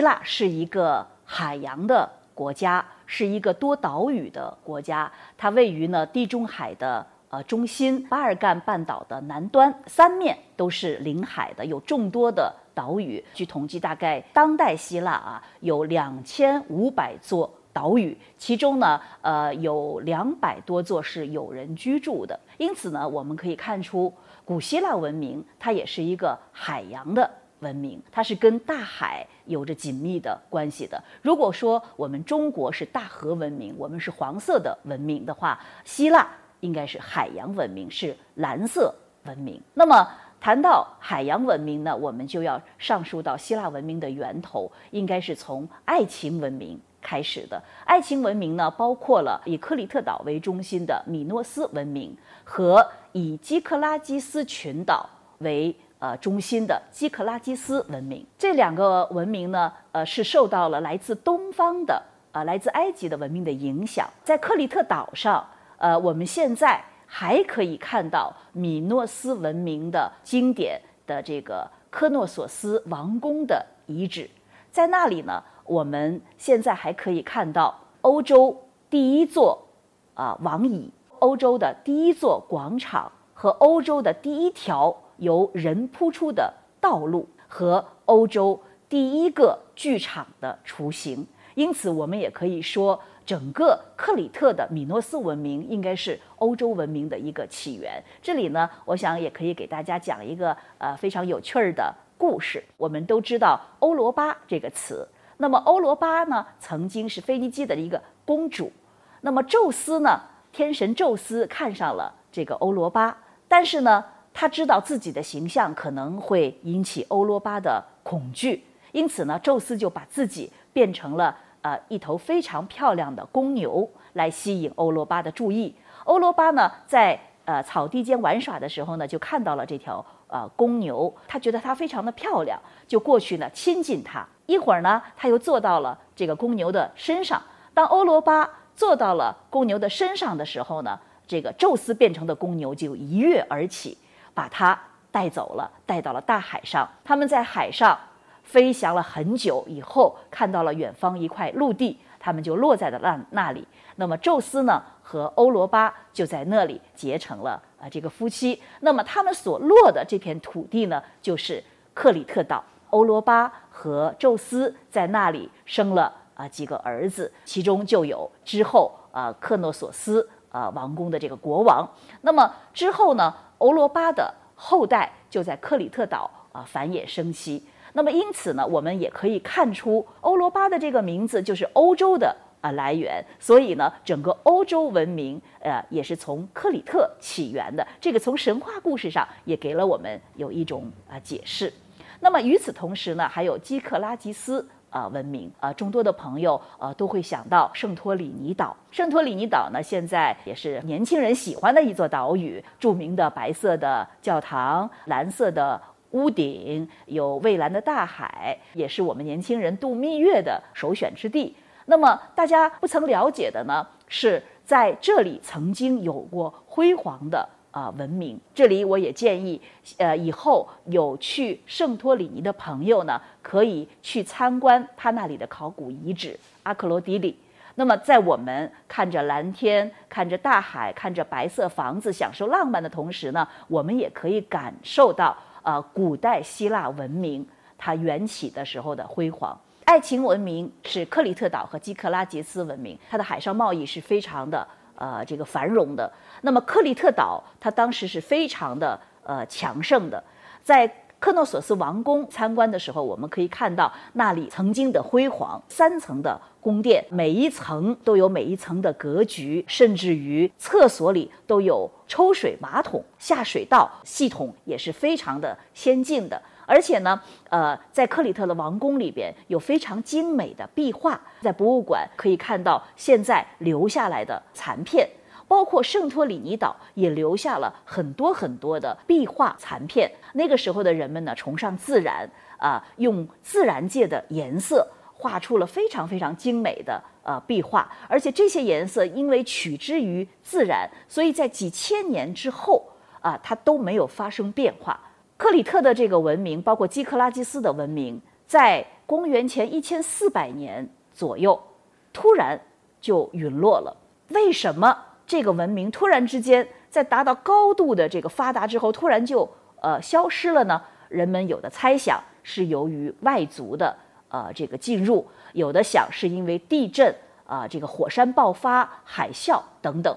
希腊是一个海洋的国家，是一个多岛屿的国家，它位于呢地中海的呃中心，巴尔干半岛的南端，三面都是临海的，有众多的岛屿。据统计，大概当代希腊啊有两千五百座岛屿，其中呢呃有两百多座是有人居住的。因此呢，我们可以看出，古希腊文明它也是一个海洋的。文明，它是跟大海有着紧密的关系的。如果说我们中国是大河文明，我们是黄色的文明的话，希腊应该是海洋文明，是蓝色文明。那么谈到海洋文明呢，我们就要上溯到希腊文明的源头，应该是从爱情文明开始的。爱情文明呢，包括了以克里特岛为中心的米诺斯文明和以基克拉基斯群岛为。呃，中心的基克拉基斯文明，这两个文明呢，呃，是受到了来自东方的，呃，来自埃及的文明的影响。在克里特岛上，呃，我们现在还可以看到米诺斯文明的经典的这个科诺索斯王宫的遗址。在那里呢，我们现在还可以看到欧洲第一座啊王椅、欧洲的第一座广场和欧洲的第一条。由人铺出的道路和欧洲第一个剧场的雏形，因此我们也可以说，整个克里特的米诺斯文明应该是欧洲文明的一个起源。这里呢，我想也可以给大家讲一个呃非常有趣儿的故事。我们都知道欧罗巴这个词，那么欧罗巴呢，曾经是腓尼基的一个公主，那么宙斯呢，天神宙斯看上了这个欧罗巴，但是呢。他知道自己的形象可能会引起欧罗巴的恐惧，因此呢，宙斯就把自己变成了呃一头非常漂亮的公牛，来吸引欧罗巴的注意。欧罗巴呢，在呃草地间玩耍的时候呢，就看到了这条呃公牛，他觉得它非常的漂亮，就过去呢亲近它。一会儿呢，他又坐到了这个公牛的身上。当欧罗巴坐到了公牛的身上的时候呢，这个宙斯变成的公牛就一跃而起。把他带走了，带到了大海上。他们在海上飞翔了很久以后，看到了远方一块陆地，他们就落在了那那里。那么宙斯呢和欧罗巴就在那里结成了啊这个夫妻。那么他们所落的这片土地呢，就是克里特岛。欧罗巴和宙斯在那里生了啊几个儿子，其中就有之后啊克诺索斯啊王宫的这个国王。那么之后呢？欧罗巴的后代就在克里特岛啊繁衍生息。那么因此呢，我们也可以看出欧罗巴的这个名字就是欧洲的啊来源。所以呢，整个欧洲文明呃也是从克里特起源的。这个从神话故事上也给了我们有一种啊解释。那么与此同时呢，还有基克拉吉斯。啊，文明啊，众多的朋友呃都会想到圣托里尼岛。圣托里尼岛呢，现在也是年轻人喜欢的一座岛屿。著名的白色的教堂，蓝色的屋顶，有蔚蓝的大海，也是我们年轻人度蜜月的首选之地。那么大家不曾了解的呢，是在这里曾经有过辉煌的。啊，文明。这里我也建议，呃，以后有去圣托里尼的朋友呢，可以去参观他那里的考古遗址阿克罗迪里。那么，在我们看着蓝天、看着大海、看着白色房子、享受浪漫的同时呢，我们也可以感受到，呃，古代希腊文明它缘起的时候的辉煌。爱情文明是克里特岛和基克拉杰斯文明，它的海上贸易是非常的。呃，这个繁荣的，那么克里特岛，它当时是非常的呃强盛的。在克诺索斯王宫参观的时候，我们可以看到那里曾经的辉煌，三层的宫殿，每一层都有每一层的格局，甚至于厕所里都有抽水马桶，下水道系统也是非常的先进的。而且呢，呃，在克里特的王宫里边有非常精美的壁画，在博物馆可以看到现在留下来的残片，包括圣托里尼岛也留下了很多很多的壁画残片。那个时候的人们呢，崇尚自然啊，用自然界的颜色画出了非常非常精美的呃壁画，而且这些颜色因为取之于自然，所以在几千年之后啊，它都没有发生变化。克里特的这个文明，包括基克拉基斯的文明，在公元前一千四百年左右，突然就陨落了。为什么这个文明突然之间在达到高度的这个发达之后，突然就呃消失了呢？人们有的猜想是由于外族的呃这个进入，有的想是因为地震啊，这个火山爆发、海啸等等。